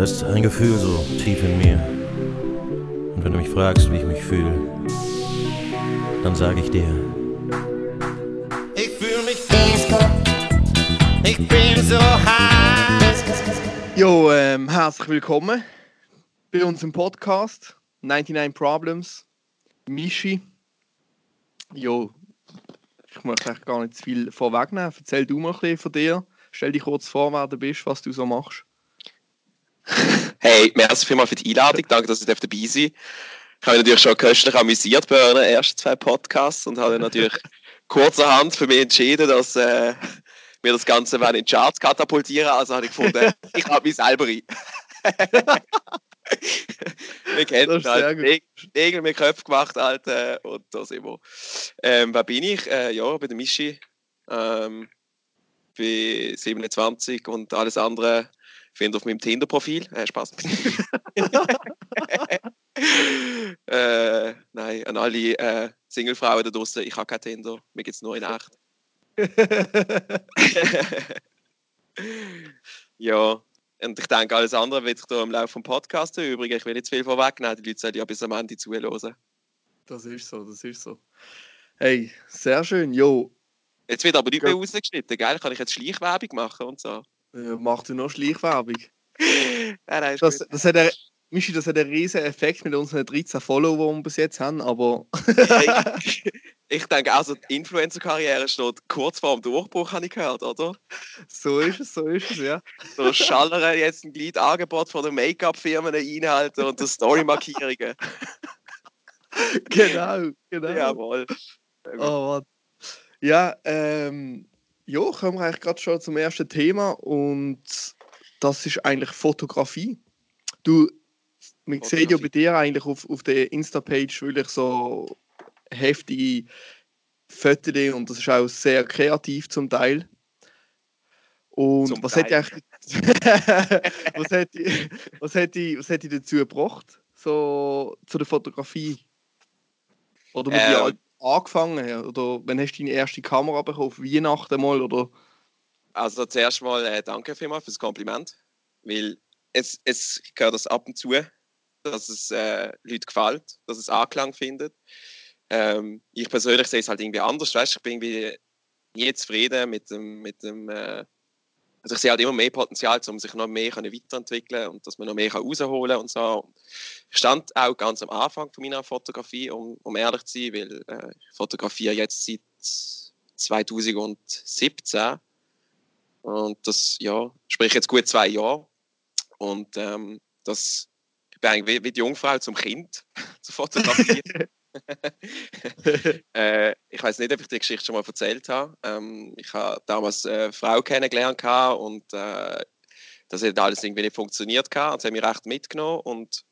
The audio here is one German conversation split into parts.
Das ist ein Gefühl so tief in mir. Und wenn du mich fragst, wie ich mich fühle, dann sage ich dir. Ich fühle mich Disco. Ich bin so high. Jo, ähm, herzlich willkommen bei unserem Podcast 99 Problems. Michi. Jo, ich möchte eigentlich gar nicht zu viel vorwegnehmen. Erzähl du mal ein bisschen von dir. Stell dich kurz vor, wer du bist, was du so machst. Hey, merci vielmals für die Einladung. Danke, dass ich dabei sein. Ich habe mich natürlich schon köstlich amüsiert bei euren ersten zwei Podcasts und habe natürlich kurzerhand für mich entschieden, dass äh, wir das Ganze in die Charts katapultieren. Also habe ich gefunden, ich habe mich selber ein. wir kennen halt Nägel mit Köpfen gemacht, Alter, und da sind wir. Ähm, wer bin ich? Äh, ja, ich bin der Mischi. Ähm, bin 27 und alles andere findet auf meinem Tinder-Profil. Äh, Spaß. äh, nein, an alle äh, Singlefrauen da draußen, ich habe kein Tinder, mir gibt es nur in echt. ja, und ich denke, alles andere wird ich da im Laufe des Podcasts übrigens. Ich will nicht zu viel vorwegnehmen, die Leute sollen ja bis am Ende zuhören. Das ist so, das ist so. Hey, sehr schön, jo. Jetzt wird aber nicht mehr rausgeschnitten, gell? Kann ich jetzt Schleichwerbung machen und so? Ja, mach du noch Schleichwerbung. nein, nein, das, das, hat der, Michi, das hat einen riesen Effekt mit unseren 13 Followern, die wir bis jetzt haben, aber... ich denke, also die Influencer-Karriere steht kurz vor dem Durchbruch, habe ich gehört, oder? So ist es, so ist es, ja. So schallern jetzt ein Glied-Angebot von den Make-up-Firmen reinhalten und der Story-Markierungen. genau, genau. Jawohl. Oh, Mann. Ja, ähm, ja, kommen wir eigentlich gerade schon zum ersten Thema und das ist eigentlich Fotografie. Du, man sieht ja bei dir eigentlich auf, auf der Insta-Page wirklich so heftige Fotos und das ist auch sehr kreativ zum Teil. Und Zum was Teil. hätte eigentlich was hätte was hätte was hätte dazu gebracht so zu der Fotografie oder mit Ähm. Angefangen? Oder wenn hast du deine erste Kamera bekommen? Auf Weihnachten mal oder? Also zuerst mal äh, danke vielmals für das Kompliment, weil es, es gehört das ab und zu, dass es äh, Leuten gefällt, dass es Anklang findet. Ähm, ich persönlich sehe es halt irgendwie anders, weißt, ich bin irgendwie nie zufrieden mit dem, mit dem äh, also ich sehe halt immer mehr Potenzial, um sich noch mehr weiterentwickeln und dass man noch mehr kann rausholen und so. Ich stand auch ganz am Anfang von meiner Fotografie, um, um ehrlich zu sein, weil äh, ich fotografiere jetzt seit 2017 und das, ja, sprich jetzt gut zwei Jahre. Und ähm, das, ich bin eigentlich wie, wie die Jungfrau zum Kind zu fotografieren. äh, ich weiß nicht, ob ich die Geschichte schon mal erzählt habe. Ähm, ich habe damals eine Frau kennengelernt und äh, das hat alles irgendwie nicht funktioniert gehabt. Und sie hat mich recht mitgenommen und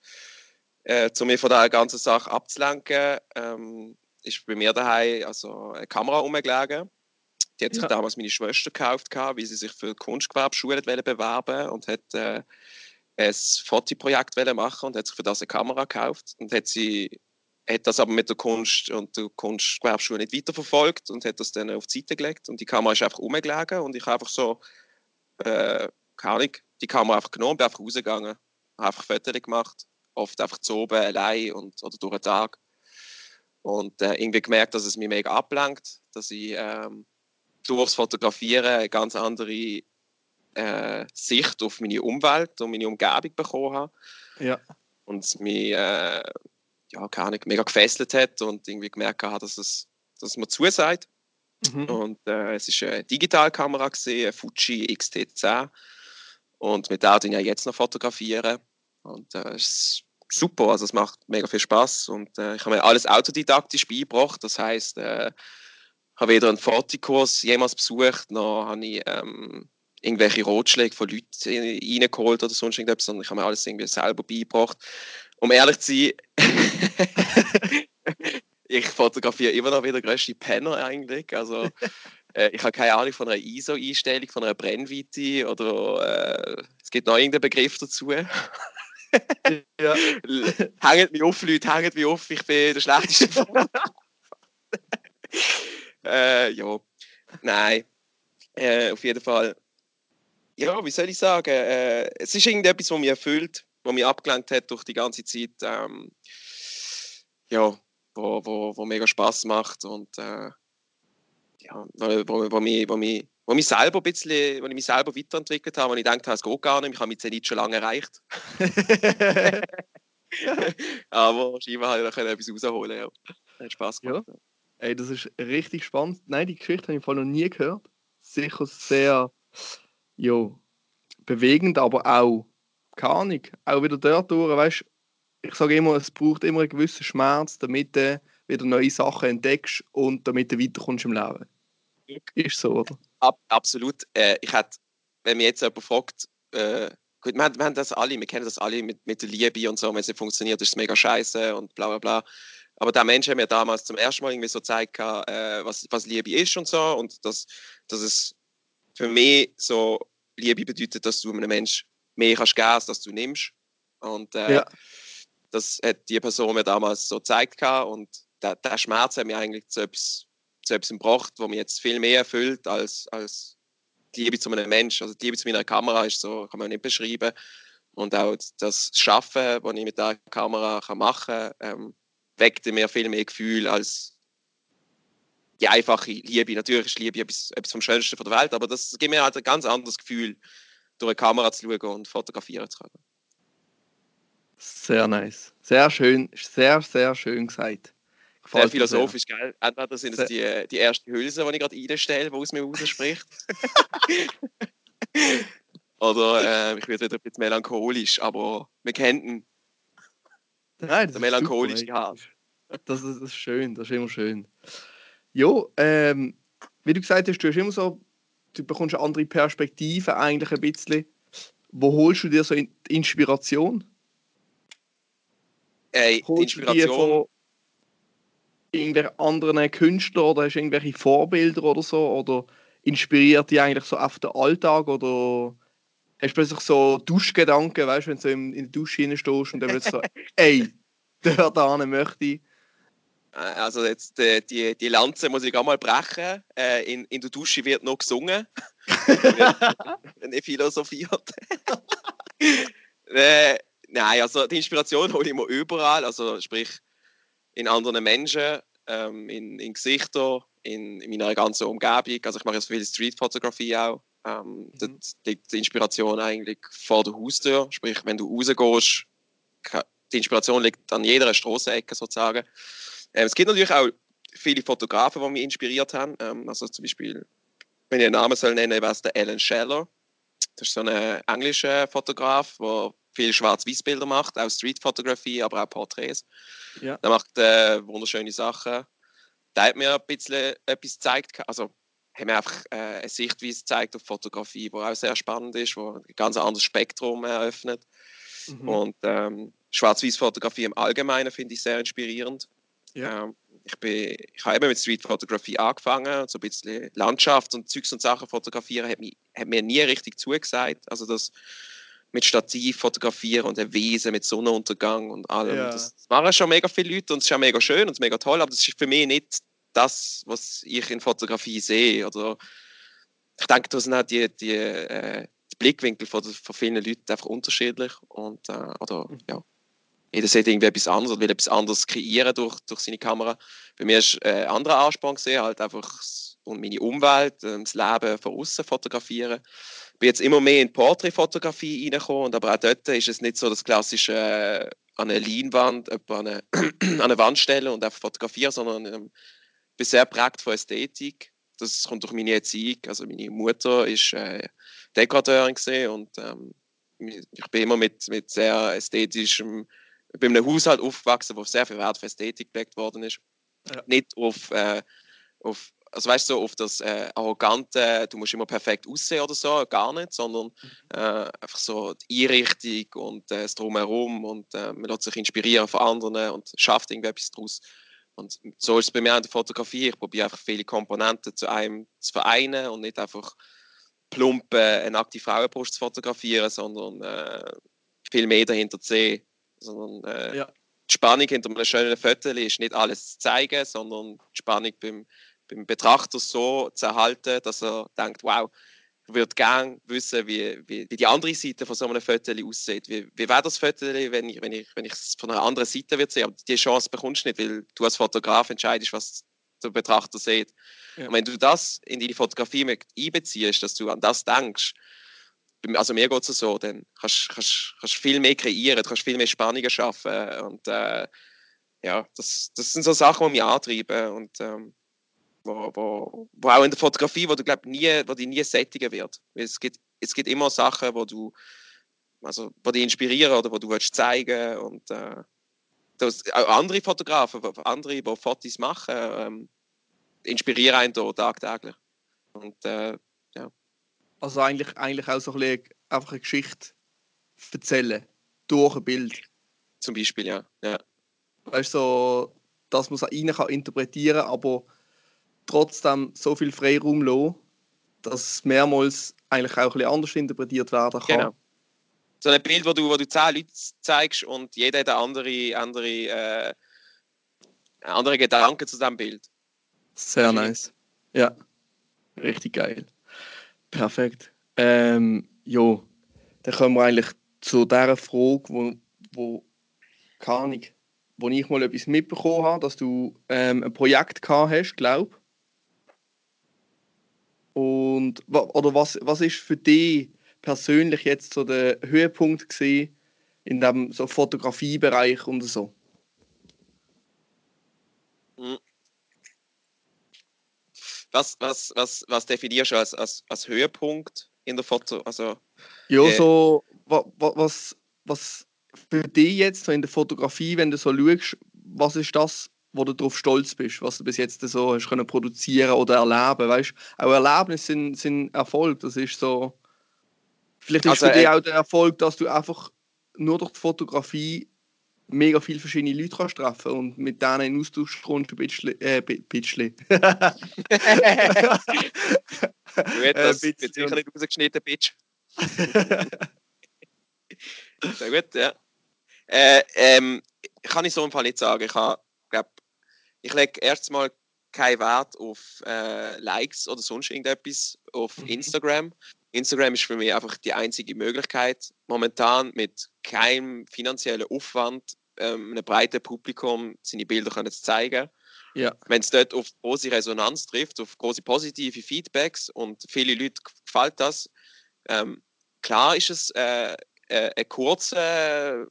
äh, zu mir von der ganzen Sache abzulenken, ähm, ist bei mir daheim also eine Kamera rumgelegen. Die hat sich Ja. damals meine Schwester gekauft, gehabt, weil sie sich für Kunstgewerbeschule wollte bewerben und hat äh, ein Fotoprojekt machen und hat sich für das eine Kamera gekauft und hat sie hat das aber mit der Kunst und der Kunstgewerbeschule nicht weiterverfolgt und hat das dann auf die Seite gelegt. Und die Kamera ist einfach rumgelegen und ich habe einfach so äh, keine Ahnung, die Kamera einfach genommen, bin einfach rausgegangen, habe einfach Fotos gemacht, oft einfach zu oben allein und, oder durch den Tag. Und äh, irgendwie gemerkt, dass es mich mega ablenkt, dass ich ähm, durchs Fotografieren eine ganz andere äh, Sicht auf meine Umwelt und meine Umgebung bekommen habe. Ja. Und mich äh, ja, keine Ahnung, mega gefesselt hat und irgendwie gemerkt habe, dass es, dass mir zusagt. mhm. Und äh, es ist eine Digitalkamera eine Fuji XT10 und mit der tue ich ja jetzt noch fotografieren und äh, es ist super, also es macht mega viel Spaß und äh, ich habe mir alles autodidaktisch beigebracht, das heißt, äh, habe weder einen Fotokurs jemals besucht, noch habe ich ähm, irgendwelche Ratschläge von Leuten äh, reingeholt oder sonst irgendetwas, sondern ich habe mir alles irgendwie selber beigebracht. Um ehrlich zu sein, ich fotografiere immer noch wie der grösste Penner eigentlich. Also äh, ich habe keine Ahnung von einer ISO-Einstellung, von einer Brennweite oder äh, es gibt noch irgendeinen Begriff dazu. ja hängt mich auf, Leute, hängt mich auf, ich bin der schlechteste. äh, ja, nein. Äh, auf jeden Fall ja, wie soll ich sagen, äh, es ist irgendetwas, was mich erfüllt, was mich abgelenkt hat durch die ganze Zeit. Ähm, ja, wo, wo, wo mega Spaß macht und äh, ja, wo, wo, mich, wo, mich, wo, mich selber ein bisschen, wo ich mich selber weiterentwickelt habe, wo ich gedacht habe, es geht gar nicht, ich habe mit Zenit schon lange erreicht. Aber scheinbar habe ich da etwas rausholen. Ja. Hat Spaß gemacht. Ja. Ey, das ist richtig spannend. Nein, die Geschichte habe ich vorhin noch nie gehört. Sicher sehr jo, bewegend, aber auch, keine Ahnung, auch wieder dort durch, weißt ich sage immer, es braucht immer einen gewissen Schmerz, damit du wieder neue Sachen entdeckst und damit du weiterkommst im Leben. Ist so, oder? Ab, absolut. Äh, ich hätte, wenn mir jetzt jemand fragt, äh, gut, wir, wir, haben das alle, wir kennen das alle mit, mit der Liebe und so, wenn es nicht funktioniert, ist es mega scheiße und bla bla bla. Aber der Mensch hat mir damals zum ersten Mal irgendwie so gezeigt, äh, was, was Liebe ist und so und dass, dass es für mich so Liebe bedeutet, dass du einem Menschen mehr kannst geben, als dass du nimmst. Und äh, ja. das hat die Person mir damals so gezeigt und der, der Schmerz hat mir eigentlich zu etwas, zu etwas gebracht, wo mich jetzt viel mehr erfüllt als, als die Liebe zu einem Menschen. Also die Liebe zu meiner Kamera ist so, kann man nicht beschreiben. Und auch das Schaffen, was ich mit der Kamera kann machen kann, ähm, weckte mir viel mehr Gefühl als die einfache Liebe. Natürlich ist Liebe etwas, etwas vom Schönsten der Welt, aber das gibt mir halt ein ganz anderes Gefühl, durch eine Kamera zu schauen und fotografieren zu können. Sehr nice. Sehr schön, sehr, sehr schön gesagt. Gefällt sehr philosophisch, sehr. gell? Entweder sind es die, die erste Hülse, die ich gerade einstelle, die aus mir rausspricht. Oder äh, ich werde wieder ein bisschen melancholisch, aber wir kennen ihn. Nein, der melancholische Hart. Das ist, das ist schön, das ist immer schön. Jo, ähm, wie du gesagt hast, du hast immer so, du bekommst eine andere Perspektive eigentlich ein bisschen. Wo holst du dir so die Inspiration? Ey, die Inspiration irgendwelche anderen Künstler oder hast du irgendwelche Vorbilder oder so? Oder inspiriert dich eigentlich so auf den Alltag? Oder hast du plötzlich so Duschgedanken, weißt du, wenn du so in, in der Dusche stehst und dann wird so, ey, der da möchte ich. Äh, also jetzt die, die, die Lanze muss ich auch mal brechen. Äh, in, in der Dusche wird noch gesungen. nicht philosophiert. äh, nein, also die Inspiration hole ich mir überall. Also sprich, in anderen Menschen, ähm, in, in Gesichtern, in, in, meiner ganzen Umgebung. Also ich mache jetzt viel Streetfotografie auch. Ähm, mhm. Dort liegt die Inspiration eigentlich vor der Haustür. Sprich, wenn du rausgehst, die Inspiration liegt an jeder Straßenecke sozusagen. Ähm, es gibt natürlich auch viele Fotografen, die mich inspiriert haben. Ähm, also zum Beispiel, wenn ich einen Namen soll nennen, wäre es der Alan Scheller. Das ist so ein englischer Fotograf, der viel Schwarz-Weiß-Bilder macht, auch Street-Fotografie, aber auch Porträts. Ja. Der macht äh, wunderschöne Sachen. Der hat mir ein bisschen etwas gezeigt, also hat mir einfach äh, eine Sichtweise gezeigt auf Fotografie, die auch sehr spannend ist, wo ein ganz anderes Spektrum eröffnet. Mhm. Und ähm, Schwarz-Weiß-Fotografie im Allgemeinen finde ich sehr inspirierend. Ja. Ähm, ich, bin, ich habe eben mit Street-Fotografie angefangen, so ein bisschen Landschaft und Zeugs und Sachen fotografieren, hat, mich, hat mir nie richtig zugesagt. Also das mit Stativ fotografieren und ein Wesen mit Sonnenuntergang und allem. Ja. Das machen schon mega viele Leute und es ist auch mega schön und mega toll, aber das ist für mich nicht das, was ich in Fotografie sehe. Oder ich denke, da sind auch die, die, äh, die Blickwinkel von, von vielen Leuten einfach unterschiedlich. Und, äh, oder, mhm. ja, jeder sieht irgendwie etwas anderes und will etwas anderes kreieren durch, durch seine Kamera. Bei mir ist äh, ein anderer Ansporn gesehen, halt einfach und meine Umwelt, äh, das Leben von außen fotografieren bin jetzt immer mehr in Porträtfotografie reingekommen, und aber auch dort ist es nicht so das klassische äh, an eine Leinwand, an eine, an eine Wand stellen und einfach fotografieren, sondern ähm, bin sehr prägt von Ästhetik. Das kommt durch meine Erziehung. Also meine Mutter ist äh, Dekorateurin und ähm, ich bin immer mit, mit sehr ästhetischem, bei einem Haushalt aufgewachsen, wo sehr viel Wert auf Ästhetik gelegt worden ist. Ja. Nicht auf, äh, auf also weißt du, so auf das äh, arrogante, du musst immer perfekt aussehen oder so, gar nicht, sondern mhm. äh, einfach so die Einrichtung und äh, das Drumherum und äh, man lässt sich inspirieren von anderen und schafft irgendwie etwas daraus. Und so ist es bei mir in der Fotografie. Ich probiere einfach viele Komponenten zu einem zu vereinen und nicht einfach plump eine nackte Frauenbrust zu fotografieren, sondern äh, viel mehr dahinter zu sehen. Sondern, äh, ja. Die Spannung hinter einem schönen Foto ist nicht alles zu zeigen, sondern die Spannung beim beim Betrachter so zu erhalten, dass er denkt, wow, würde gerne wissen, wie, wie, wie die andere Seite von so einem Foto aussieht. Wie, wie wäre das Foto, wenn ich, wenn ich, wenn ich es von einer anderen Seite würde sehen? Aber die Chance bekommst du nicht, weil du als Fotograf entscheidest, was der Betrachter sieht. Ja. Und wenn du das in deine Fotografie mit einbeziehst, dass du an das denkst, also mir geht es so, dann kannst du viel mehr kreieren, kannst viel mehr Spannungen schaffen und äh, ja, das, das sind so Sachen, die mich antreiben und ähm, wo, wo, wo auch in der Fotografie, wo du glaub, nie, wo die nie sättigen wird. Es gibt, es gibt immer Sachen, wo du, also, wo dich inspirieren oder wo du willst zeigen und äh, das, auch andere Fotografen, andere, die Fotos machen, ähm, inspirieren einen da tagtäglich. Und äh, ja. Also eigentlich, eigentlich auch so ein bisschen einfach eine Geschichte erzählen durch ein Bild. Zum Beispiel, ja. ja. Weißt du, so, dass man es rein kann interpretieren kann, aber trotzdem so viel Freiraum lassen, dass es mehrmals eigentlich auch ein bisschen anders interpretiert werden kann. Genau. So ein Bild, wo du, wo du zehn Leute zeigst und jeder hat andere, andere, äh, andere Gedanken zu diesem Bild. Sehr nice. Ja, richtig geil. Perfekt. Ähm, jo, dann kommen wir eigentlich zu der Frage, wo, wo keine Ahnung, wo ich mal etwas mitbekommen habe, dass du ähm, ein Projekt gehabt hast, glaube Und oder was, was ist für dich persönlich jetzt so der Höhepunkt gesehen in dem so Fotografiebereich und so? Was, was, was, was definierst du als, als, als Höhepunkt in der Foto? Also, ja, äh, so was, was, für dich jetzt so in der Fotografie, wenn du so schaust, was ist das, wo du darauf stolz bist, was du bis jetzt so hast können produzieren oder erleben, weißt? Auch Erlebnisse sind, sind Erfolg, das ist so. Vielleicht ist also, für dich äh, auch der Erfolg, dass du einfach nur durch die Fotografie mega viele verschiedene Leute kannst treffen und mit denen in Austausch kommst, ein bisschen. Äh, bisschen. du hättest äh, sicher nicht rausgeschnitten, Bitch. Sehr gut, ja. Äh, ähm, kann ich so im Fall nicht sagen. Ich, habe, glaub, ich lege erstmal keinen Wert auf äh, Likes oder sonst irgendetwas auf mhm. Instagram. Instagram ist für mich einfach die einzige Möglichkeit, momentan mit keinem finanziellen Aufwand ähm, einem breiten Publikum seine Bilder können zu zeigen. Ja. Wenn es dort auf große Resonanz trifft, auf große positive Feedbacks und viele Leute gefällt das, ähm, klar ist es äh, äh, ein kurzer,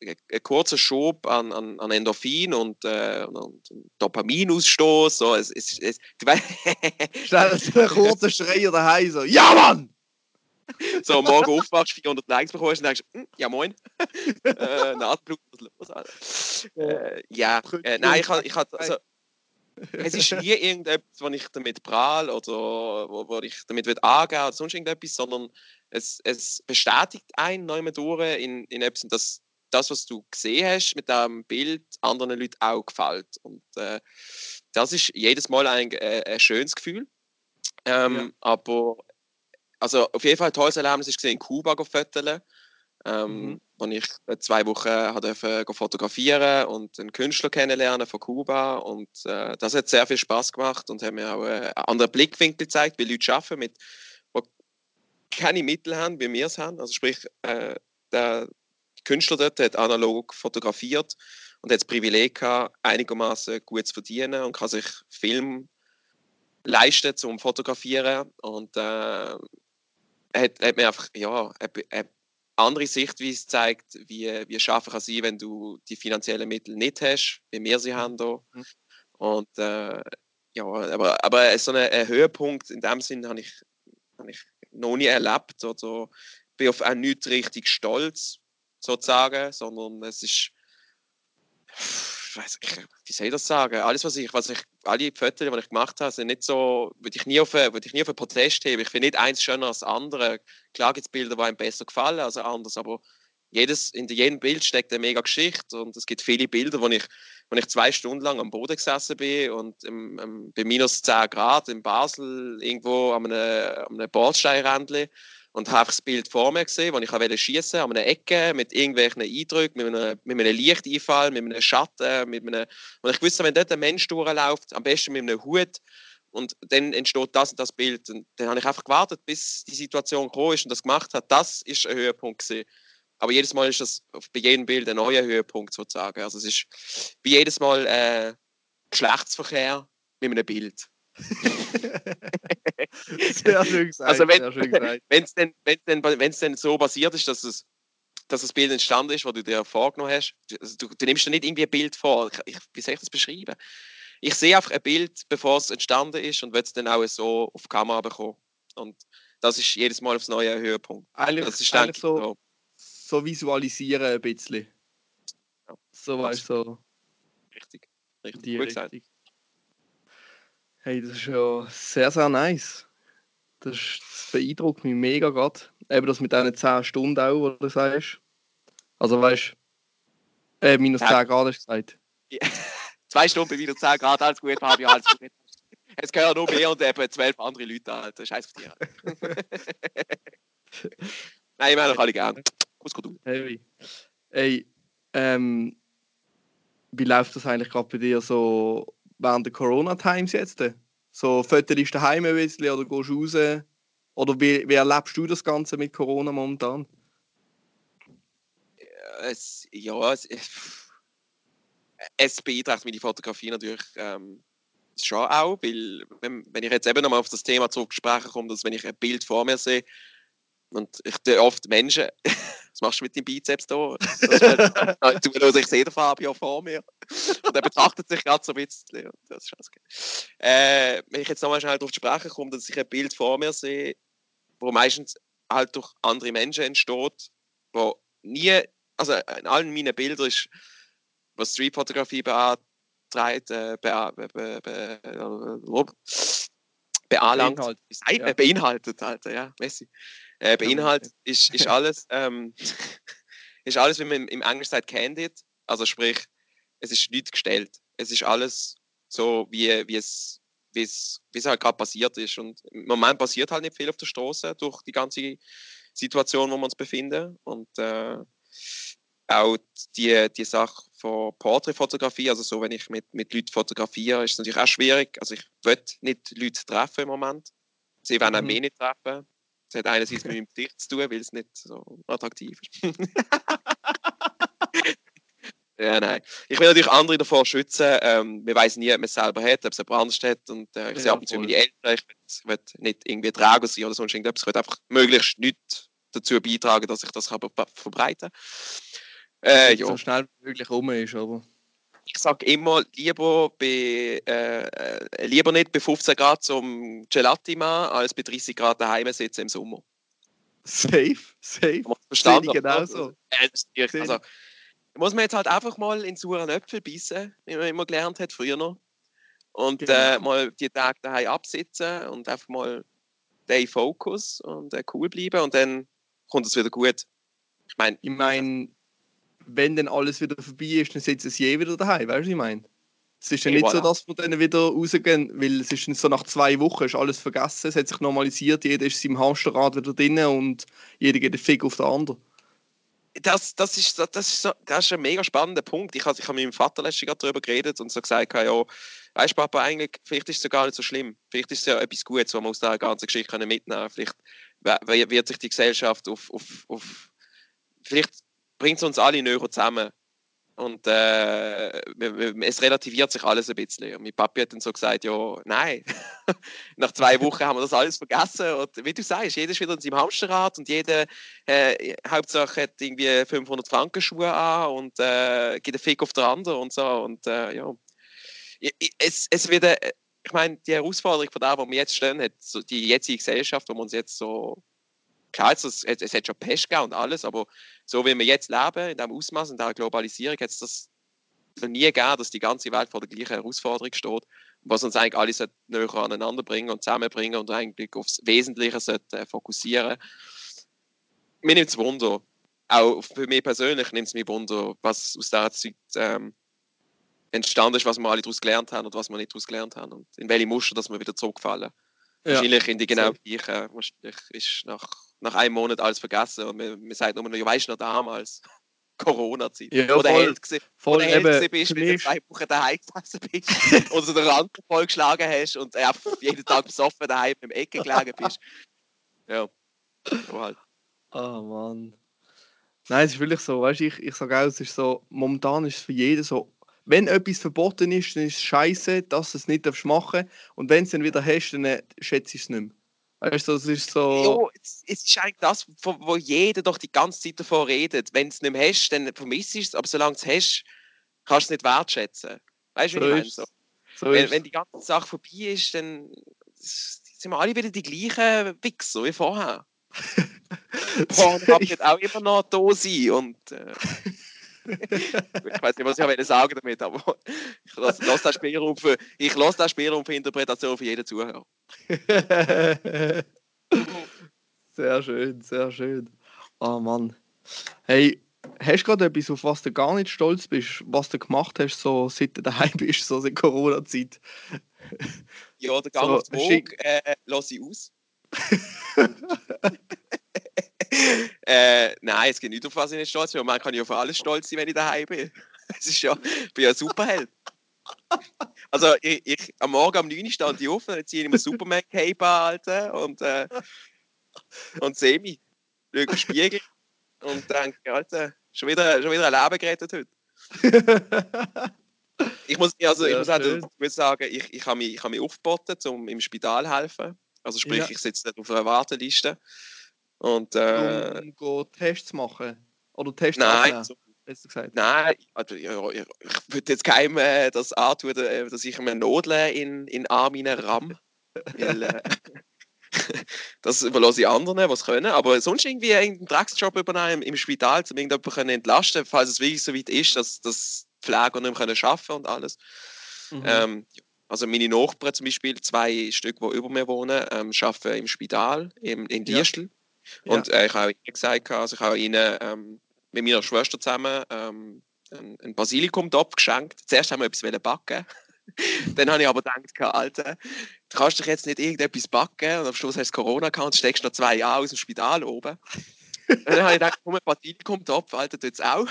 äh, ein kurzer Schub an, an, an Endorphin und, äh, und Dopaminausstoß. So, es, es, es, du weißt, ein kurzer Schreier daheim, so, ja Mann! So, morgen aufwachst, 400 Likes bekommst und denkst, hm, ja moin, äh, Nahtblut, was los? Äh, ja, äh, nein, ich ich also, es ist nie irgendetwas, wo ich damit prahl oder wo, wo ich damit angehen oder sonst irgendetwas, sondern es, es bestätigt einen neu durch in, in etwas, dass das, was du gesehen hast mit dem Bild, anderen Leuten auch gefällt. Und äh, das ist jedes Mal ein, äh, ein schönes Gefühl. Ähm, ja. Aber also auf jeden Fall ein tolles Erlebnis ist in Kuba fotografieren, ähm, mhm. wo ich zwei Wochen durfte fotografieren und einen Künstler kennenlernen von Kuba und äh, das hat sehr viel Spaß gemacht und hat mir auch äh, einen anderen Blickwinkel gezeigt, wie Leute arbeiten mit keine Mittel haben, wie wir es haben. Also sprich, äh, der Künstler dort hat analog fotografiert und hat das Privileg gehabt, einigermaßen gut zu verdienen und kann sich Film leisten zum Fotografieren und äh, hat, hat mir einfach ja eine, eine andere Sichtweise zeigt, wie, wie es schaffen kann sein, wenn du die finanziellen Mittel nicht hast, wie wir sie haben hier. Mhm. Und äh, ja, aber, aber so einen, einen Höhepunkt in dem Sinn habe ich, habe ich noch nie erlebt oder bin auf auch nicht richtig stolz, sozusagen, sondern es ist, weiß ich, wie soll ich das sagen? Alles, was ich, was ich, alle Fotos, die ich gemacht habe, sind nicht so, würde ich nie auf, würde ich nie auf einen Protest heben. Ich finde nicht eins schöner als andere. Klar gibt es Bilder, die einem besser gefallen als anders, aber jedes, in jedem Bild steckt eine mega Geschichte und es gibt viele Bilder, wo ich, wo ich zwei Stunden lang am Boden gesessen bin und im, im, bei minus 10 Grad in Basel irgendwo an einem, an einem Bordsteinrändchen und habe das Bild vor mir gesehen, wo ich wollte schießen an einer Ecke mit irgendwelchen Eindrücken, mit einem, mit einem Lichteinfall, mit einem Schatten, mit einem, und ich wusste, wenn dort ein Mensch durchläuft, am besten mit einem Hut und dann entsteht das und das Bild. Und dann habe ich einfach gewartet, bis die Situation gekommen ist und das gemacht hat. Das ist ein Höhepunkt gewesen. Aber jedes Mal ist das bei jedem Bild ein neuer Höhepunkt sozusagen. Also es ist wie jedes Mal äh, Geschlechtsverkehr mit einem Bild. Sehr schön gesagt. Also wenn es denn, wenn's denn, wenn's denn so basiert ist, dass es dass das Bild entstanden ist, was du dir vorgenommen hast, also du, du nimmst dir nicht irgendwie ein Bild vor. Ich, wie soll ich das beschreiben? Ich sehe einfach ein Bild, bevor es entstanden ist und will es dann auch so auf die Kamera bekommen. Und das ist jedes Mal aufs neue Höhepunkt. Eigentlich, Das ist eigentlich ich, so, so visualisieren ein bisschen. Ja. So weißt du, so richtig. richtig. Gut gesagt. Richtung. Hey, das ist ja sehr, sehr nice. Das, ist, das beeindruckt mich mega gerade. Eben das mit diesen 10 Stunden auch, was du sagst. Also weißt du, äh, minus Ja. 10 Grad hast du gesagt. Zwei Stunden bei wieder 10 Grad, alles gut, Fabio, alles gut. Es gehören nur mehr und eben zwölf andere Leute an. Alter. Scheiß auf dich. Nein, ich meine euch alle gern. Kuss gut du. Hey, hey ähm, wie läuft das eigentlich gerade bei dir so während der Corona-Times jetzt? So, fötterst du daheim ein bisschen oder gehst du raus? Oder wie, wie erlebst du das Ganze mit Corona momentan? Es, ja, es, es beeinträchtigt meine Fotografie natürlich ähm, schon auch, weil wenn, wenn ich jetzt eben nochmal auf das Thema zurück sprechen komme, dass wenn ich ein Bild vor mir sehe und ich oft Menschen, was machst du mit dem Bizeps da? Halt, du, also ich sehe den Fabio vor mir und er betrachtet sich gerade so ein bisschen. Das ist alles äh, wenn ich jetzt nochmal schnell darauf sprechen komme, dass ich ein Bild vor mir sehe, wo meistens halt durch andere Menschen entsteht, wo nie, also in allen meinen Bildern ist, was Streetfotografie beantreibt, äh, be, be, be, be, äh, beanlangt, Beinhaltet, beinhaltet, Alter, ja, Messi. Äh, beinhaltet ist, ist alles, ähm, ist alles, wie man im, Englisch sagt, candid, also sprich, es ist nichts gestellt. Es ist alles so, wie, wie es wie es, halt gerade passiert ist. Und im Moment passiert halt nicht viel auf der Straße durch die ganze Situation, wo wir uns befinden. Und äh, auch die, die Sache von Porträtfotografie, also so, wenn ich mit, mit Leuten fotografiere, ist es natürlich auch schwierig. Also ich will nicht Leute treffen im Moment. Sie wollen auch Mhm. mich nicht treffen. Das hat einerseits mit meinem Gesicht zu tun, weil es nicht so attraktiv ist. ja, nein. Ich will natürlich andere davor schützen. Ähm, man weiß nie, ob man es selber hat, ob es jemand anders hat. Und äh, ich sehe Ja, ab und zu meine Eltern. Ich will, will nicht irgendwie Träger sein oder sonst irgendetwas. Ich will einfach möglichst nichts dazu beitragen, dass ich das kann ver- verbreiten kann. Äh, ja so schnell wie möglich rum ist, aber. Ich sage immer, lieber, bei, äh, äh, lieber nicht bei 15 Grad zum Gelati machen, als bei 30 Grad daheim sitzen im Sommer. Safe, safe. Verstanden? Sehe ich genauso. Ja, also, muss man jetzt halt einfach mal in sauren Äpfel beißen, wie man immer gelernt hat früher noch. Und äh, Genau. mal die Tage daheim absitzen und einfach mal den Fokus und äh, cool bleiben und dann kommt es wieder gut. Ich meine, Ich meine, wenn dann alles wieder vorbei ist, dann sitzen sie je wieder daheim, weißt du, was ich meine? Es ist ja Eh, nicht so, voilà. dass wir dann wieder rausgehen, weil es ist so nach zwei Wochen ist alles vergessen, es hat sich normalisiert, jeder ist in seinem Hamsterrad wieder drin und jeder geht den Fick auf den anderen. das, das, ist, so- das, ist so, das ist ein mega spannender Punkt. Ich habe ich hab mit meinem Vater letztens gerade darüber geredet und so gesagt, ja, weißt du, Papa, eigentlich, vielleicht ist es ja gar nicht so schlimm. Vielleicht ist es ja etwas Gutes, was man aus dieser ganzen Geschichte können mitnehmen kann. Vielleicht wird sich die Gesellschaft auf, auf, auf vielleicht bringt es uns alle näher zusammen. Und äh, es relativiert sich alles ein bisschen. Und mein Papi hat dann so gesagt, ja, nein, nach zwei Wochen haben wir das alles vergessen. Und wie du sagst, jeder ist wieder in seinem Hamsterrad und jeder äh, Hauptsache hat irgendwie 500 Franken Schuhe an und äh, geht einen Fick auf den anderen und so. Und äh, ja, es, es wird, äh, ich meine, die Herausforderung von der, wo wir jetzt stehen, hat so die jetzige Gesellschaft, wo wir uns jetzt so, klar, es, es, es hat schon Pest gegeben und alles, aber so wie wir jetzt leben, in diesem Ausmaß, in dieser Globalisierung, hat es das noch nie gegeben, dass die ganze Welt vor der gleichen Herausforderung steht, was uns eigentlich alles näher aneinander bringen und zusammenbringen und eigentlich aufs Wesentliche sollte, äh, fokussieren. Mir nimmt es Wunder, auch für mich persönlich nimmt es mich Wunder, was aus dieser Zeit ähm, entstanden ist, was wir alle daraus gelernt haben und was wir nicht daraus gelernt haben und in welche Muster dass wir wieder zurückfallen. Ja. Wahrscheinlich in die genau gleichen. Wahrscheinlich ist nach, nach einem Monat alles vergessen und man, man sagt nur noch, ja, weißt du noch damals. Corona-Zeit. Ja, Oder voll. Held gewesen, Voll oder Held eben, gewesen bist, für wenn du zwei Wochen daheim gesessen bist oder den Rand vollgeschlagen hast und äh, jeden Tag besoffen daheim im Ecke gelegen bist. Ja. So halt. Ah, Mann. Nein, es ist wirklich so, weißt du, ich, ich sage auch, es ist so, momentan ist es für jeden so, wenn etwas verboten ist, dann ist es scheiße, dass du es nicht darfst machen und wenn du es dann wieder hast, dann äh, schätze ich es nicht mehr. Weißt du, es ist so. Jo, es, es ist eigentlich das, wo, wo jeder doch die ganze Zeit davon redet. Wenn du es nicht mehr hast, dann vermisst du es, aber solange du es hast, kannst du es nicht wertschätzen. Weißt du, So wie ich meine? So. so Wenn, wenn die ganze Sache vorbei ist, dann sind wir alle wieder die gleichen Wichser wie vorher. Pornhub wird auch immer noch da sein und äh, ich weiß nicht, was ich wollte sagen damit, aber ich lasse lass den Spielraum für ich lasse den Spielraum für Interpretation für jeden Zuhörer. sehr schön, sehr schön. Ah, Mann. Hey, hast du gerade etwas, auf was du gar nicht stolz bist, was du gemacht hast, so seit du daheim bist, so seit Corona-Zeit? Ja, der Gang So, auf die. Vogue äh, lasse ich aus. äh, nein, es geht nicht auf was ich nicht stolz bin. Man kann ja auf alles stolz sein, wenn ich daheim bin. Es ist ja, ich bin ja ein Superheld. Also ich, ich, am Morgen um 9 Uhr stand ich auf, dann ziehe ich mir Superman-Cape an, und, äh, und sehe mich. Schaue den Spiegel und denke, Alter, schon wieder, schon wieder ein Leben gerettet heute. Ich muss, also, ich Ja, muss auch dazu sagen, ich, ich habe mich, ich habe mich aufgeboten, um im Spital zu helfen. Also sprich, Ja. ich sitze auf einer Warteliste. Und äh, um go Tests machen? Oder Tests nein, so, nein, also, ja, ich, ich würde jetzt keinem äh, das antun, äh, dass ich mir Nodeln in, in den Arm ramm. weil, äh, das überlasse ich anderen, die es können. Aber sonst irgendwie einen Drecksjob übernehmen im, im Spital, um irgendjemanden entlasten falls es wirklich so weit ist, dass das Pfleger nicht mehr arbeiten können und alles. Mhm. Ähm, also meine Nachbarn zum Beispiel, zwei Stück, die über mir wohnen, ähm, arbeiten im Spital im, in Ja. Liestel. Ja. Und äh, ich habe ihnen gesagt, also ich habe ihnen ähm, mit meiner Schwester zusammen ähm, einen Basilikum-Topf geschenkt. Zuerst haben wir etwas backen. Dann habe ich aber gedacht, Alter, du kannst doch jetzt nicht irgendetwas backen und am Schluss hast du Corona gehabt und steckst noch zwei Jahre aus dem Spital oben. Und dann habe ich gedacht, komm, ein Basilikum-Topf, Alter, tut's auch.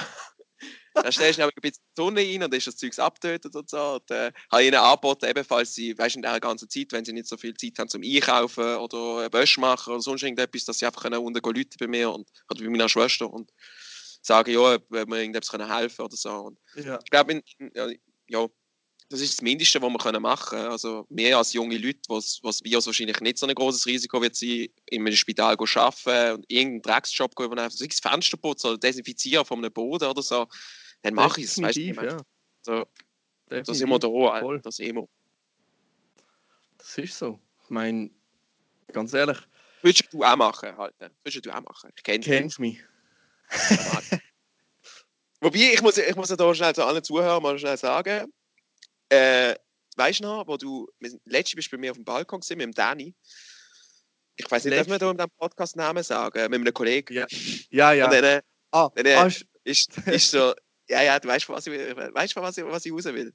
Dann stellst du ein bisschen die Sonne rein und dann ist das Zeug abgetötet und so. Und, äh, habe ihnen angeboten, eben, falls sie, weißt du, in dieser ganzen Zeit, wenn sie nicht so viel Zeit haben zum Einkaufen oder Wäsche machen oder sonst irgendetwas, dass sie einfach können unten Leute bei mir und, oder bei meiner Schwester und sagen, ja, ob wir irgendetwas können helfen oder so. Und ja. ich glaube, ja, das ist das Mindeste, was wir können machen können. Also mehr als junge Leute, was, was Virus wahrscheinlich nicht so ein großes Risiko wird sein, in einem Spital arbeiten und irgendeinen Drecksjob übernehmen, sei es Fenster putzen oder desinfizieren von einem Boden oder so, dann mache ich es. Weißt du, ja. so, Definitiv. sind wir da, voll. das immer. Das ist so. Ich meine, ganz ehrlich, Würdest du auch machen, halt. Würdest du auch machen. Ich kenne dich. kennst mich. Wobei, ich muss, ich muss ja da schnell zu allen Zuhörern mal schnell sagen, äh, weißt du noch, wo du, letztes bist du bei mir auf dem Balkon gewesen, mit dem Danny. Ich weiß nicht, darf man da in diesem Podcast Namen sagen, mit einem Kollegen. Ja. Ja, ja. Und dann äh, ah, dann, äh, ah, ist, ist so, ja, ja, du weißt, was ich, weißt, was ich, was ich raus will.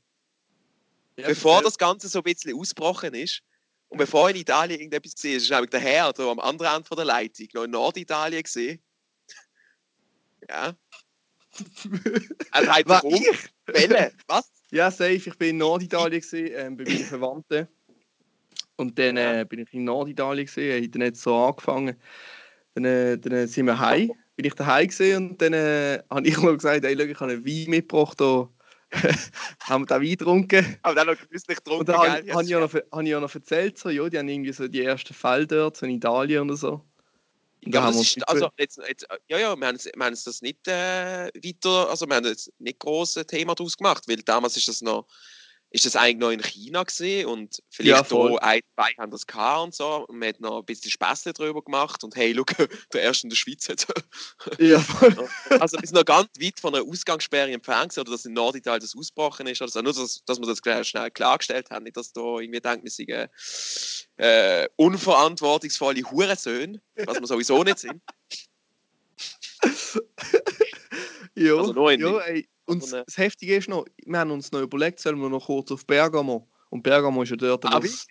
ja, bevor das Ganze so ein bisschen ausgebrochen ist und bevor in Italien irgendetwas gesehen ist, ist nämlich der Herr da am anderen Ende der Leitung noch in Norditalien gesehen. Ja. Er dreht Was, sich um. Welle. Was? Ja, safe. Ich bin in Norditalien gewesen, ähm, bei meinen Verwandten. Und dann äh, bin ich in Norditalien gesehen, habe dann jetzt so angefangen. Dann, äh, dann sind wir heim, bin ich daheim gesehen und dann äh, habe ich noch gesagt, hey, schau, ich habe einen Wein mitgebracht, da haben wir den Wein getrunken. Aber dann noch genüsslich Und getrunken, dann habe hab ich, ja hab ich ja noch erzählt, so, ja, die haben irgendwie so die ersten Fälle dort, so in Italien oder so. Und Ja, aber ist, also, jetzt, jetzt, ja, ja, wir haben, es- wir haben das nicht äh, weiter, also wir haben jetzt nicht groß ein Thema daraus gemacht, weil damals ist das noch, ist das eigentlich noch in China gesehen und Ja, vielleicht voll. da ein, zwei haben das gehabt und so und man hat noch ein bisschen Späßle drüber gemacht und hey, schau, der erste in der Schweiz hat ja, voll. Also sind noch ganz weit von einer Ausgangssperre entfernt gewesen, oder dass in Norditalien das ausgebrochen ist. Oder so. Nur, dass, dass wir das gleich schnell klargestellt haben. Nicht, dass da irgendwie denkt, wir sind äh, äh, unverantwortungsvolle Hurensöhne, was wir sowieso nicht sind. Ja, Also nur in ja Ding. ey. Und ne- das Heftige ist noch, wir haben uns noch überlegt, sollen wir noch kurz auf Bergamo. Und Bergamo ist ja dort Ah, das,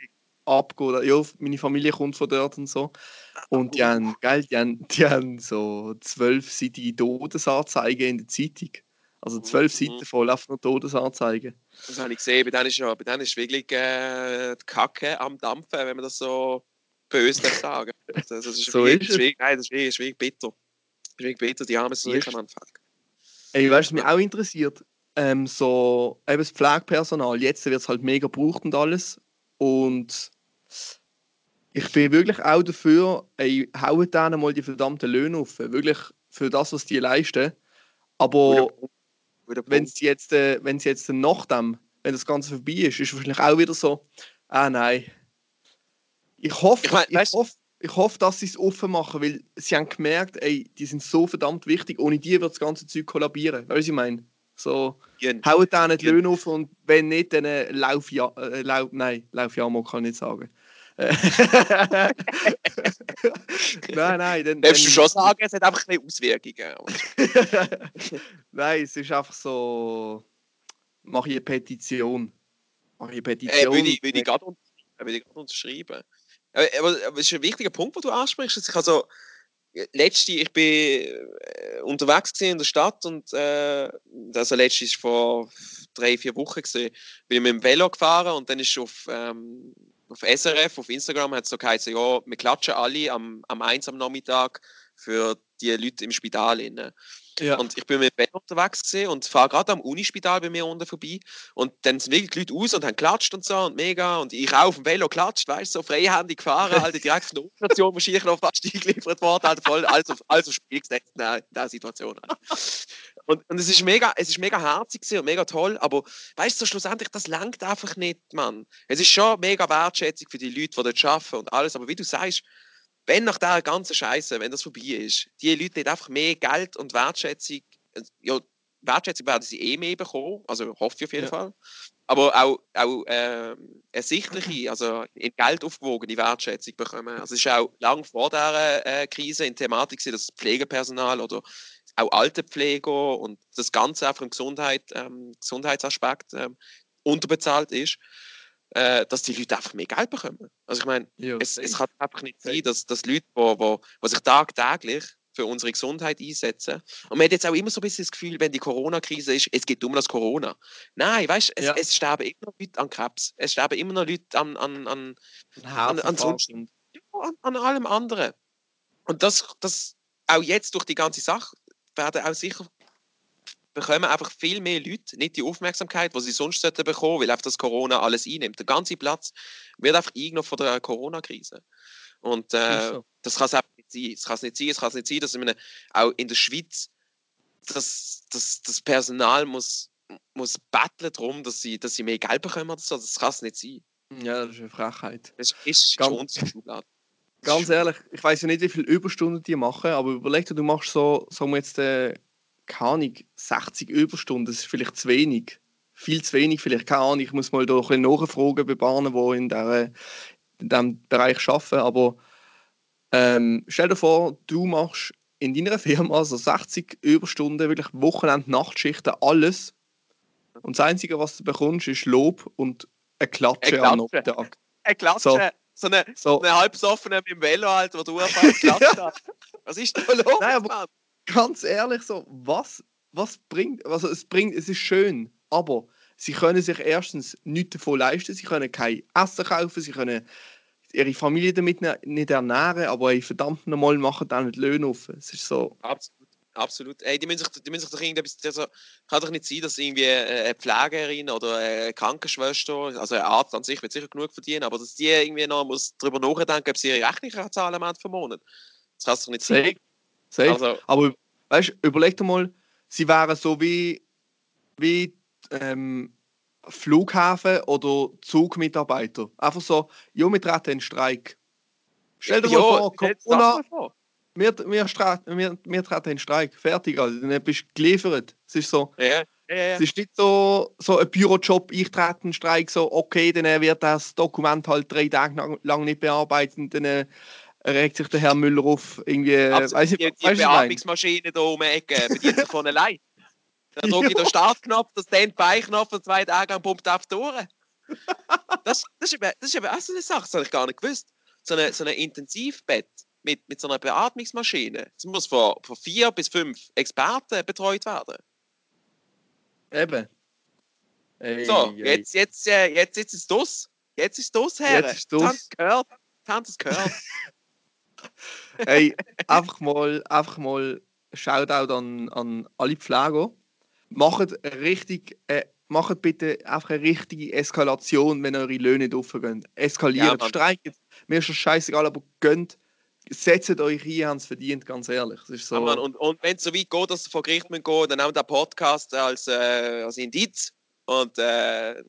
abgehen. Ja, meine Familie kommt von dort und so. Und die haben, geil, die haben, die haben so zwölfseitige Todesanzeigen in der Zeitung. Also zwölf Mhm. Seiten voll einfach nur Todesanzeigen. Das habe ich gesehen. Bei denen ist, ja, bei denen ist wirklich äh, die Kacke am Dampfen, wenn man das so böse sagen Das, das ist So wirklich, ist es. wirklich, nein, das ist wirklich, das ist wirklich bitter. Das ist wirklich bitter, die armen ist am Anfang. Ey, weißt du, was mich auch interessiert? Ähm, so, eben das Pflegepersonal, jetzt wird es halt mega gebraucht und alles. Und ich bin wirklich auch dafür, ey, hauen denen mal die verdammten Löhne auf. Wirklich für das, was die leisten. Aber wenn es jetzt, äh, es jetzt nach dem, wenn das Ganze vorbei ist, ist wahrscheinlich auch wieder so, ah nein. Ich hoffe, Ich mein, ich, weißt hoffe, ich hoffe, dass sie es offen machen, weil sie haben gemerkt, ey, die sind so verdammt wichtig, ohne die wird das ganze Zeug kollabieren. Weißt du, ich meine? So, Ian, hauen denen die. Löhne auf und wenn nicht, dann äh, lauf ja, äh, lauf, nein, lauf ja kann ich nicht sagen. Äh, nein, nein, dann, Darfst du schon sagen, es hat einfach keine Auswirkungen. Nein, es ist einfach so. Mache ich eine Petition. Mache ich eine Äh, Petition. ich, würde ich würde ich gerade unterschreiben. Aber, es ist ein wichtiger Punkt, den du ansprichst. Ich also, letzte, ich bin äh, unterwegs gewesen in der Stadt und äh, also letztes vor drei, vier Wochen gesehen, bin ich mit dem Velo gefahren und dann ist auf, ähm, auf SRF, auf Instagram hat es so geheißen, ja, wir klatschen alle am, am 1 am Nachmittag für die Leute im Spital. Innen. Ja. Und ich bin mit Velo unterwegs gewesen und fahre gerade am Unispital bei mir unten vorbei. Und dann sind wirklich die Leute aus und haben klatscht und so und mega. Und ich auch auf dem Velo klatscht, weißt du, so freihändig gefahren, halt direkt von der Operation, wahrscheinlich noch fast eingeliefert worden, halt voll alles auf, Spiel gesetzt in der, in der Situation. Halt. Und, und es ist mega, es ist mega herzig und mega toll, aber weißt du, schlussendlich, das langt einfach nicht, Mann. Es ist schon mega Wertschätzung für die Leute, die dort arbeiten und alles, aber wie du sagst, wenn nach dieser ganzen Scheiße, wenn das vorbei ist, die Leute nicht einfach mehr Geld und Wertschätzung, äh, ja, Wertschätzung werden sie eh mehr bekommen, also hoffe ich auf jeden Ja. Fall. Aber auch, auch ähm, ersichtliche, also in Geld aufgewogene Wertschätzung bekommen. Also es ist auch lang vor dieser äh, Krise in Thematik, dass das Pflegepersonal oder auch Altenpfleger und das Ganze auch vom Gesundheit, ähm, Gesundheitsaspekt ähm, unterbezahlt ist, äh, dass die Leute einfach mehr Geld bekommen. Also ich meine, ja, es, es kann einfach nicht sein, dass, dass Leute, die wo, wo, wo sich tagtäglich für unsere Gesundheit einsetzen. Und man hat jetzt auch immer so ein bisschen das Gefühl, wenn die Corona-Krise ist, es geht um das Corona. Nein, weißt du, es, Ja. es sterben immer noch Leute an Krebs. Es sterben immer noch Leute an, an, an, an, an, sonst, ja, an, an allem anderen. Und das, das auch jetzt durch die ganze Sache werden auch sicher bekommen einfach viel mehr Leute nicht die Aufmerksamkeit, die sie sonst sollten bekommen, weil einfach das Corona alles einnimmt. Der ganze Platz wird einfach eingenommen von der Corona-Krise. Und äh, das kann es einfach nicht sein. Es kann es nicht sein, es kann es nicht sein, dass in einem, auch in der Schweiz das, das, das Personal muss, muss betteln darum, dass sie, dass sie mehr Geld bekommen oder so. Das kann es nicht sein. Ja, das ist eine Frechheit. Das ist schon Schublade. Ganz ehrlich, ich weiß ja nicht, wie viele Überstunden die machen, aber überleg dir, du machst so, sagen wir jetzt, äh, keine Ahnung, 60 Überstunden, das ist vielleicht zu wenig. Viel zu wenig, vielleicht, keine Ahnung, ich muss mal da ein bisschen nachfragen bei Bahnen, die in, der, in diesem Bereich arbeiten, aber ähm, stell dir vor, du machst in deiner Firma so 60 Überstunden, wirklich Wochenende, Nachtschichten, alles. Und das Einzige, was du bekommst, ist Lob und eine Klatsche, Eine am Klatsche. Nachmittag. Ein Klatsche, So. so, eine, So. eine halbsoffene mit dem Velo, halt, wo du einfach klatscht hast. Was ist da los, Nein, aber-? Ganz ehrlich so, was, was bringt, also es bringt, es ist schön, aber sie können sich erstens nichts davon leisten, sie können kein Essen kaufen, sie können ihre Familie damit ne- nicht ernähren, aber ey, verdammt nochmal machen dann die Löhne auf. Es ist so, Absolut. Absolut. Ey, die, müssen sich, die müssen sich doch irgendetwas. Also, kann doch nicht sein, dass irgendwie äh, eine Pflegerin oder eine Krankenschwester, also ein Arzt an sich wird sicher genug verdienen, aber dass die irgendwie noch muss darüber nachdenken, ob sie ihre Rechnung zahlen am Ende vom Monat. Das kann es doch nicht sein. safe. Also, Aber weißt überleg dir mal, sie wären so wie, wie ähm, Flughafen oder Zugmitarbeiter. Einfach so, ja, wir treten in Streik. Stell dir mal vor, Corona, vor. wir, wir, wir, wir treten in Streik. Fertig, also, dann bist du geliefert. Es ist so, Ja, ja, ja. es ist nicht so, so ein Bürojob, ich trete in Streik, so, okay, dann wird das Dokument halt drei Tage lang- nicht bearbeitet dann äh, regt sich der Herr Müller auf, irgendwie, äh, Absolut. weiss ich, die, die? Beatmungsmaschine da um die Ecke bedient sich von allein. Dann drücke ich den Startknopf, den Standby-Knopf und zwei Tage lang pumpt auf die Ohren. Das, das, ist eben, das ist eben auch so eine Sache, das habe ich gar nicht gewusst. So ein so eine Intensivbett mit, mit so einer Beatmungsmaschine, das muss von, von vier bis fünf Experten betreut werden. Eben. Ey, So, ey. jetzt, jetzt, äh, jetzt, jetzt ist es das. Jetzt ist es das, Herr. Jetzt ist das. gehört. Haben es gehört. Ey, einfach mal, einfach mal Shoutout an, an alle Pfleger. Macht richtig, äh, macht bitte einfach eine richtige Eskalation, wenn eure Löhne nicht aufgehen. Ja, Eskaliert, Mann. streikt. Mir ist das scheißegal, aber gönnt. Setzt euch ein, habt es verdient, ganz ehrlich. So. Ja, Mann, und und wenn es so weit geht, dass sie vor Gericht müssen gehen, dann nehmen wir den Podcast als, äh, als Indiz. Und äh,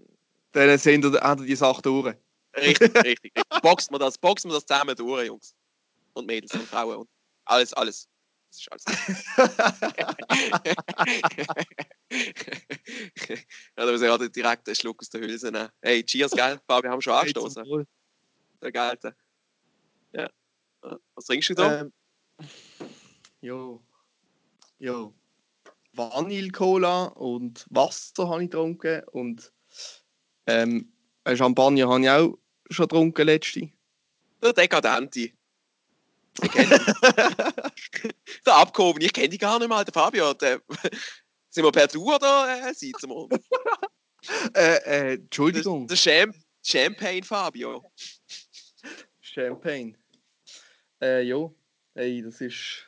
dann ihr, ihr die Sache durch. richtig, richtig, richtig. Boxen wir das, boxen wir das zusammen durch, Jungs. Und Mädels und Frauen. Und alles, alles. Das ist alles. ja, da muss ich gerade direkt einen Schluck aus der Hülse nehmen. Hey, cheers, gell? Fabi, haben wir schon angestoßen. Der Gelte. Ja. Was trinkst du da? Ähm, jo. Jo. Vanille-Cola und Wasser habe ich getrunken und ähm, ein Champagner habe ich auch schon getrunken letzte. Der Dekadenti. Ich kenn der Abgehoben, ich kenne die gar nicht mal, der Fabio. Der, sind wir per Du oder äh, sitzen wir? Äh, äh, Der, Entschuldigung, der Champ Champagne Fabio. Champagne. Äh, jo. Hey, das ist.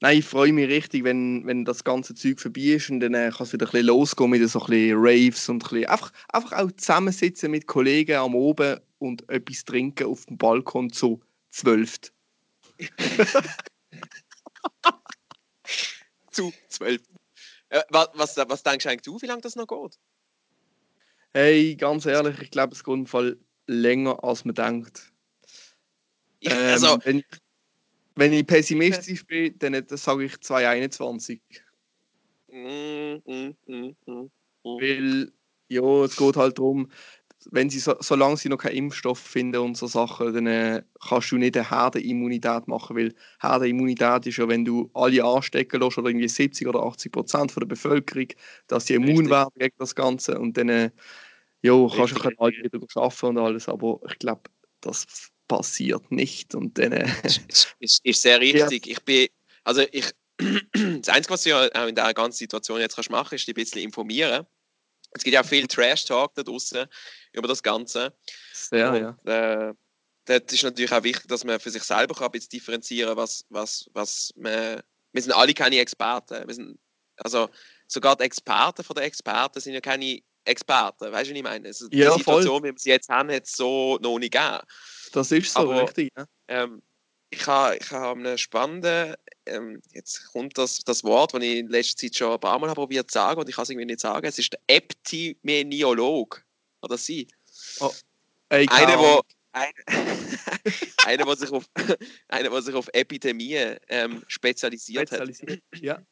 Nein, ich freue mich richtig, wenn, wenn das ganze Zeug vorbei ist und dann äh, kann es wieder ein bisschen losgehen mit so ein bisschen Raves und ein bisschen, einfach, einfach auch zusammensitzen mit Kollegen am Oben und etwas trinken auf dem Balkon zu zwölft. Zu zwölf. Äh, was, was, was denkst du eigentlich du, wie lange das noch geht? Hey, ganz ehrlich, ich glaube, es geht im Fall länger, als man denkt. Ich, Ähm, also, wenn, ich- wenn ich pessimistisch bin, dann, dann sage ich 2021. mm, mm, mm, mm, mm. Weil, ja, es geht halt darum, wenn sie so, solange sie noch keinen Impfstoff finden und so Sachen, dann äh, kannst du nicht eine Herdenimmunität machen, weil Herdenimmunität ist ja, wenn du alle anstecken lässt, oder irgendwie 70 oder 80 Prozent von der Bevölkerung, dass sie immun werden gegen das Ganze und dann äh, ja, kannst du alle wieder arbeiten und alles, aber ich glaube, das passiert nicht und dann äh, ist, ist, ist sehr richtig. Ich bin, also ich, das Einzige, was du ja auch in dieser ganzen Situation jetzt kannst machen, ist dich ein bisschen informieren. Es gibt ja auch viel Trash-Talk da draußen über das Ganze. sehr, ja. Und, äh, dort ist natürlich auch wichtig, dass man für sich selber kann bisschen differenzieren was, was, was man. Wir sind alle keine Experten. Wir sind, also sogar die Experten von den Experten sind ja keine Experten. Weißt du, was ich meine? Also, die Ja, voll. Situation, wie wir sie jetzt haben, hat es so noch nicht gegeben. Das ist so, Aber- richtig. Ja. Ähm, ich habe ich ha einen spannenden, ähm, jetzt kommt das, das Wort, das ich in letzter Zeit schon ein paar Mal habe probiert zu sagen und ich kann es irgendwie nicht sagen. Es ist der Eptimeniolog. Oder sie. Ey, keine Einer, wo, ein, einer, der sich auf, einer, der sich auf Epidemien ähm, spezialisiert hat. Spezialisiert. Ja.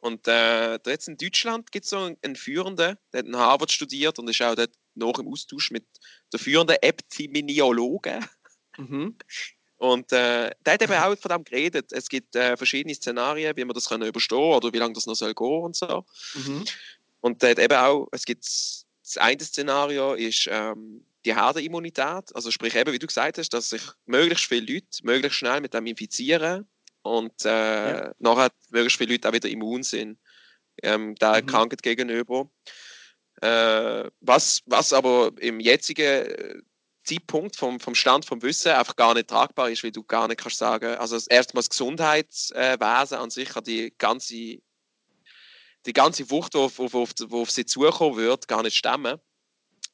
Und äh, da jetzt in Deutschland gibt es so einen, einen Führenden, der hat in Harvard studiert und ist auch dort noch im Austausch mit der führenden Epidemiologen. Mhm. Und äh, der hat eben auch von dem geredet. Es gibt äh, verschiedene Szenarien, wie man das können überstehen oder wie lange das noch soll gehen und so. Mhm. Und der hat eben auch, es gibt das eine Szenario ist ähm, die Herdenimmunität, also sprich eben, wie du gesagt hast, dass sich möglichst viele Leute möglichst schnell mit dem infizieren und äh, Ja. nachher möglichst viele Leute auch wieder immun sind ähm, der Mhm. Krankheit gegenüber. Äh, was, was aber im jetzigen äh, Zeitpunkt vom, vom Stand vom Wissen einfach gar nicht tragbar ist, weil du gar nicht kannst sagen, also erstmal das Gesundheitswesen an sich hat die ganze die ganze Wucht, die auf, auf, auf, auf sie zukommen wird, gar nicht stemmen.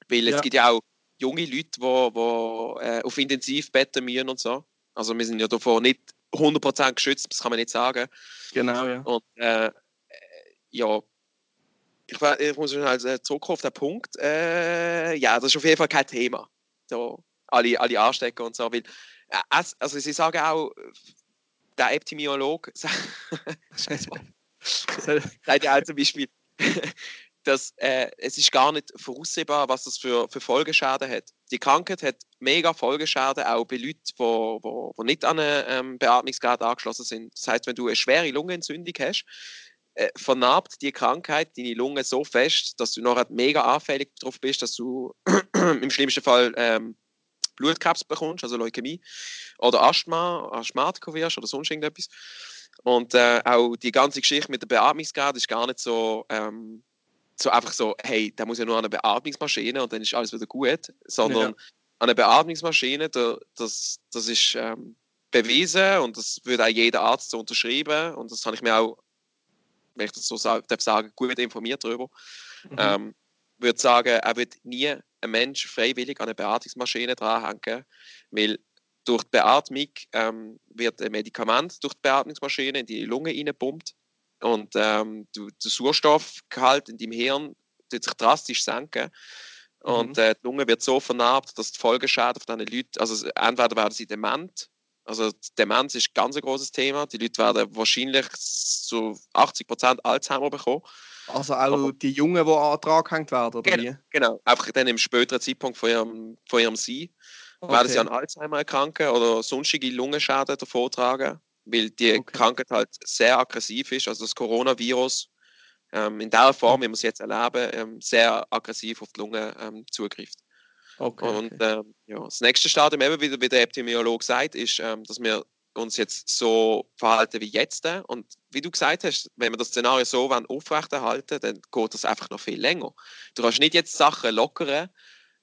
Weil Ja. es gibt ja auch junge Leute, die, die äh, auf Intensivbetten müssen und so. Also wir sind ja davor nicht 100% geschützt, das kann man nicht sagen. Genau, ja. Und äh, äh, ja, ich, ich muss schon halt äh, zurückkommen auf den Punkt. Äh, ja, das ist auf jeden Fall kein Thema. So, alle, alle anstecken und so. Weil, äh, also sie sagen auch, der Epidemiolog sagt ja zum Beispiel, dass äh, es ist gar nicht voraussehbar, was das für, für Folgeschäden hat. Die Krankheit hat mega Folgeschäden, auch bei Leuten, die wo, wo, wo nicht an ein ähm, Beatmungsgerät angeschlossen sind. Das heißt, wenn du eine schwere Lungenentzündung hast, äh, vernarbt die Krankheit deine Lunge so fest, dass du nachher mega anfällig darauf bist, dass du im schlimmsten Fall ähm, Blutkrebs bekommst, also Leukämie, oder Asthma, Asthmatiker wirst oder sonst irgendetwas. Und äh, auch die ganze Geschichte mit dem Beatmungsgerät ist gar nicht so, ähm, so einfach so, hey, da muss ja nur an eine Beatmungsmaschine und dann ist alles wieder gut, sondern Ja. eine Beatmungsmaschine, da, das, das ist ähm, bewiesen und das würde auch jeder Arzt so unterschreiben und das habe ich mir auch, wenn ich das so sa- darf sagen, gut informiert darüber. Mhm. Ähm, würde sagen, er wird nie ein Mensch freiwillig an eine Beatmungsmaschine dranhängen, weil durch die Beatmung ähm, wird ein Medikament durch die Beatmungsmaschine in die Lunge reingepumpt und ähm, der Sauerstoffgehalt in deinem Hirn tut sich drastisch senken. Und Mhm. äh, die Lunge wird so vernarbt, dass die Folgeschäden auf diesen Leuten, also entweder werden sie dement, also Demenz ist ganz ein großes Thema, die Leute werden wahrscheinlich zu 80% Alzheimer bekommen. Also auch die Jungen, die an Antrag gehängt werden, oder wie? Genau, einfach dann im späteren Zeitpunkt von ihrem, von ihrem Sein werden sie an Alzheimer erkranken oder sonstige Lungenschäden davontragen, weil die Okay. Krankheit halt sehr aggressiv ist. Also das Coronavirus ähm, in der Form, wie wir es jetzt erleben, ähm, sehr aggressiv auf die Lunge ähm, zugreift. Okay, Und okay. ähm, ja, das nächste Stadium, eben wie, wie der Epidemiologe sagt, ist, ähm, dass wir uns jetzt so verhalten wie jetzt. Und wie du gesagt hast, wenn wir das Szenario so aufrechterhalten dann geht das einfach noch viel länger. Du kannst nicht jetzt Sachen lockern,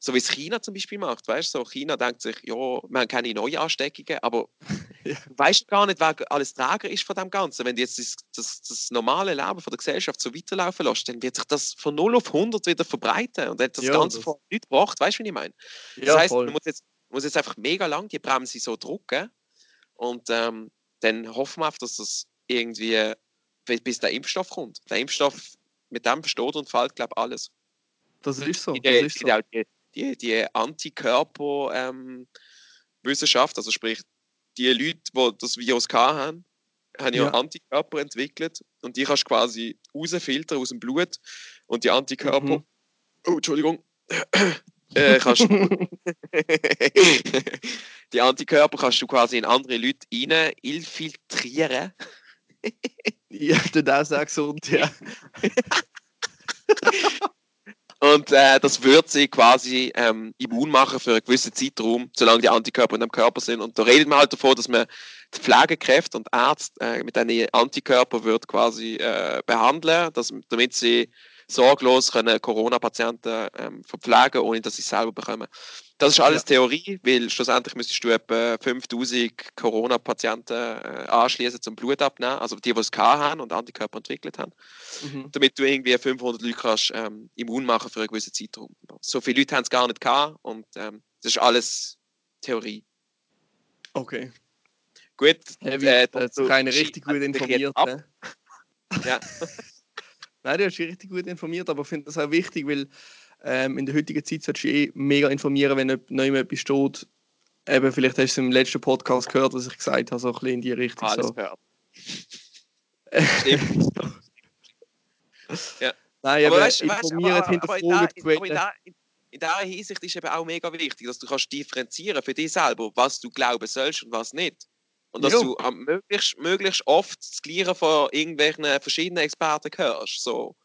so wie es China zum Beispiel macht. Weißt? So China denkt sich, ja, wir haben keine neuen Ansteckungen, aber Ja. du weißt gar nicht, wer alles Träger ist von dem Ganzen. Wenn du jetzt das, das, das normale Leben von der Gesellschaft so weiterlaufen lässt, dann wird sich das von 0 auf 100 wieder verbreiten und hat das Ja, Ganze das- von nichts gebracht. Weißt du, wie ich meine? Das ja, heißt, voll. man muss jetzt, man muss jetzt einfach mega lang die Bremse so drücken und ähm, dann hoffen wir einfach, dass das irgendwie bis- der Impfstoff kommt. Der Impfstoff, mit dem versteht und fällt, glaube ich, alles. Das ist so. Die, Das ist so. die, die, die, die Antikörper-Wissenschaft, also sprich, die Leute, die das Virus hatten, haben ja, Ja. Antikörper entwickelt und die kannst du quasi rausfiltern aus dem Blut und die Antikörper, Mhm. oh, Entschuldigung, äh, kannst die Antikörper kannst du quasi in andere Leute rein infiltrieren. Ja, der das auch gesund, ja. Und äh, das wird sie quasi ähm, immun machen für einen gewissen Zeitraum, solange die Antikörper in dem Körper sind. Und da redet man halt davon, dass man die Pflegekräfte und Ärzte äh, mit diesen Antikörper wird quasi äh, behandeln, dass, damit sie sorglos Corona-Patienten ähm, verpflegen, ohne dass sie es selber bekommen. Das ist alles Theorie, weil schlussendlich müsstest du etwa 5000 Corona-Patienten äh, anschließen zum Blut abnehmen, also die, die es haben und Antikörper entwickelt haben Mhm. damit du irgendwie 500 Leute kannst, ähm, immun machen für einen gewissen Zeitraum. So viele Leute haben es gar nicht gehabt und ähm, das ist alles Theorie. Okay. Gut, Heavy, äh, einer schiebst richtig gut informiert. ne? Ja. Nein, du hast dich richtig gut informiert, aber ich finde das auch wichtig, weil ähm, in der heutigen Zeit solltest du eh mega informieren, wenn neu etwas steht. Eben, vielleicht hast du es im letzten Podcast gehört, was ich gesagt habe, so ein bisschen in die Richtung. Alles So. gehört. Stimmt. Nein, aber aber weißt, weißt, informieren, aber, aber, aber, in aber dieser Hinsicht ist eben auch mega wichtig, dass du kannst differenzieren für dich selber, was du glauben sollst und was nicht. Und dass Jo. du möglichst, möglichst oft das Gleiche von irgendwelchen verschiedenen Experten hörst. So.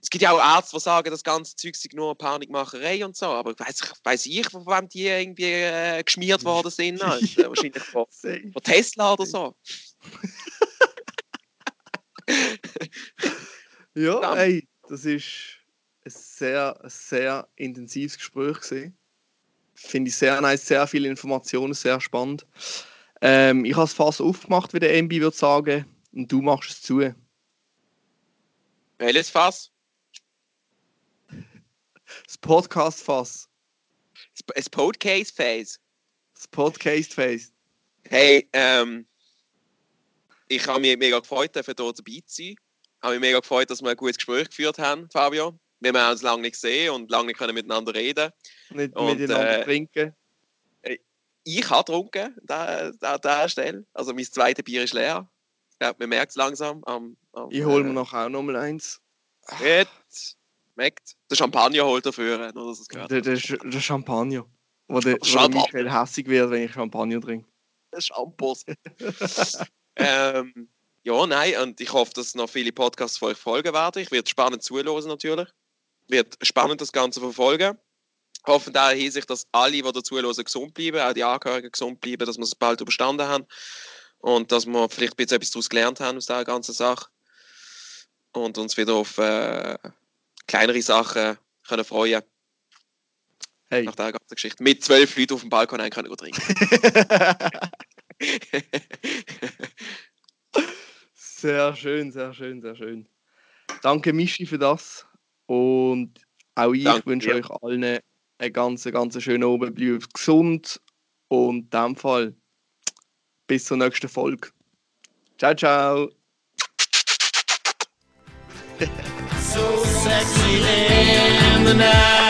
Es gibt ja auch Ärzte, die sagen, das ganze Zeug sei nur Panikmacherei und so, aber weiß ich, weiss ich, von wem die irgendwie äh, geschmiert worden sind. Alter. Wahrscheinlich von, von Tesla oder so. Ja, ey, das ist ein sehr, sehr intensives Gespräch gewesen. Finde ich sehr nice, sehr viele Informationen, sehr spannend. Ähm, ich habe es fast aufgemacht, wie der MB würde sagen, und du machst es zu. Welches Fass? Das Podcast-Fass, Das Podcast-Phase. das Podcast-Face. Hey, ähm, ich habe mich mega gefreut, hier dabei zu sein. Ich habe mich mega gefreut, dass wir ein gutes Gespräch geführt haben, Fabio. Wir haben uns lange nicht gesehen und lange nicht können miteinander reden. Nicht Und, miteinander äh, trinken. Ich habe getrunken an dieser Stelle. Also mein zweites Bier ist leer. Ich glaube, man merkt es langsam. Am, am, Ich hole mir äh, noch auch noch mal eins. Gut. Schmeckt. Der Champagner holt dafür, dass es gehört. Der, der, Sch- der Champagner. Wo der, wo der. Michael hässig wird, wenn ich Champagner trinke. Der Shampoos. ähm, ja, nein, und ich hoffe, dass noch viele Podcasts von euch folgen werden. Ich werde spannend zuhören natürlich. Wird spannend das Ganze verfolgen. Hoffen da Hinsicht, dass alle, die dazuhören, gesund bleiben, auch die Angehörigen gesund bleiben, dass wir es bald überstanden haben und dass wir vielleicht ein bisschen etwas daraus gelernt haben aus dieser ganzen Sache und uns wieder auf äh, kleinere Sachen können freuen Hey. nach dieser ganzen Geschichte. Mit zwölf Leuten auf dem Balkon ein können trinken. sehr schön, sehr schön, sehr schön. Danke, Mischi, für das. Und auch ich Danke wünsche dir. euch allen einen ganz, ganz schönen Abend. Bleibt gesund. Und in dem Fall bis zur nächsten Folge. Ciao, ciao. so sexy in the night.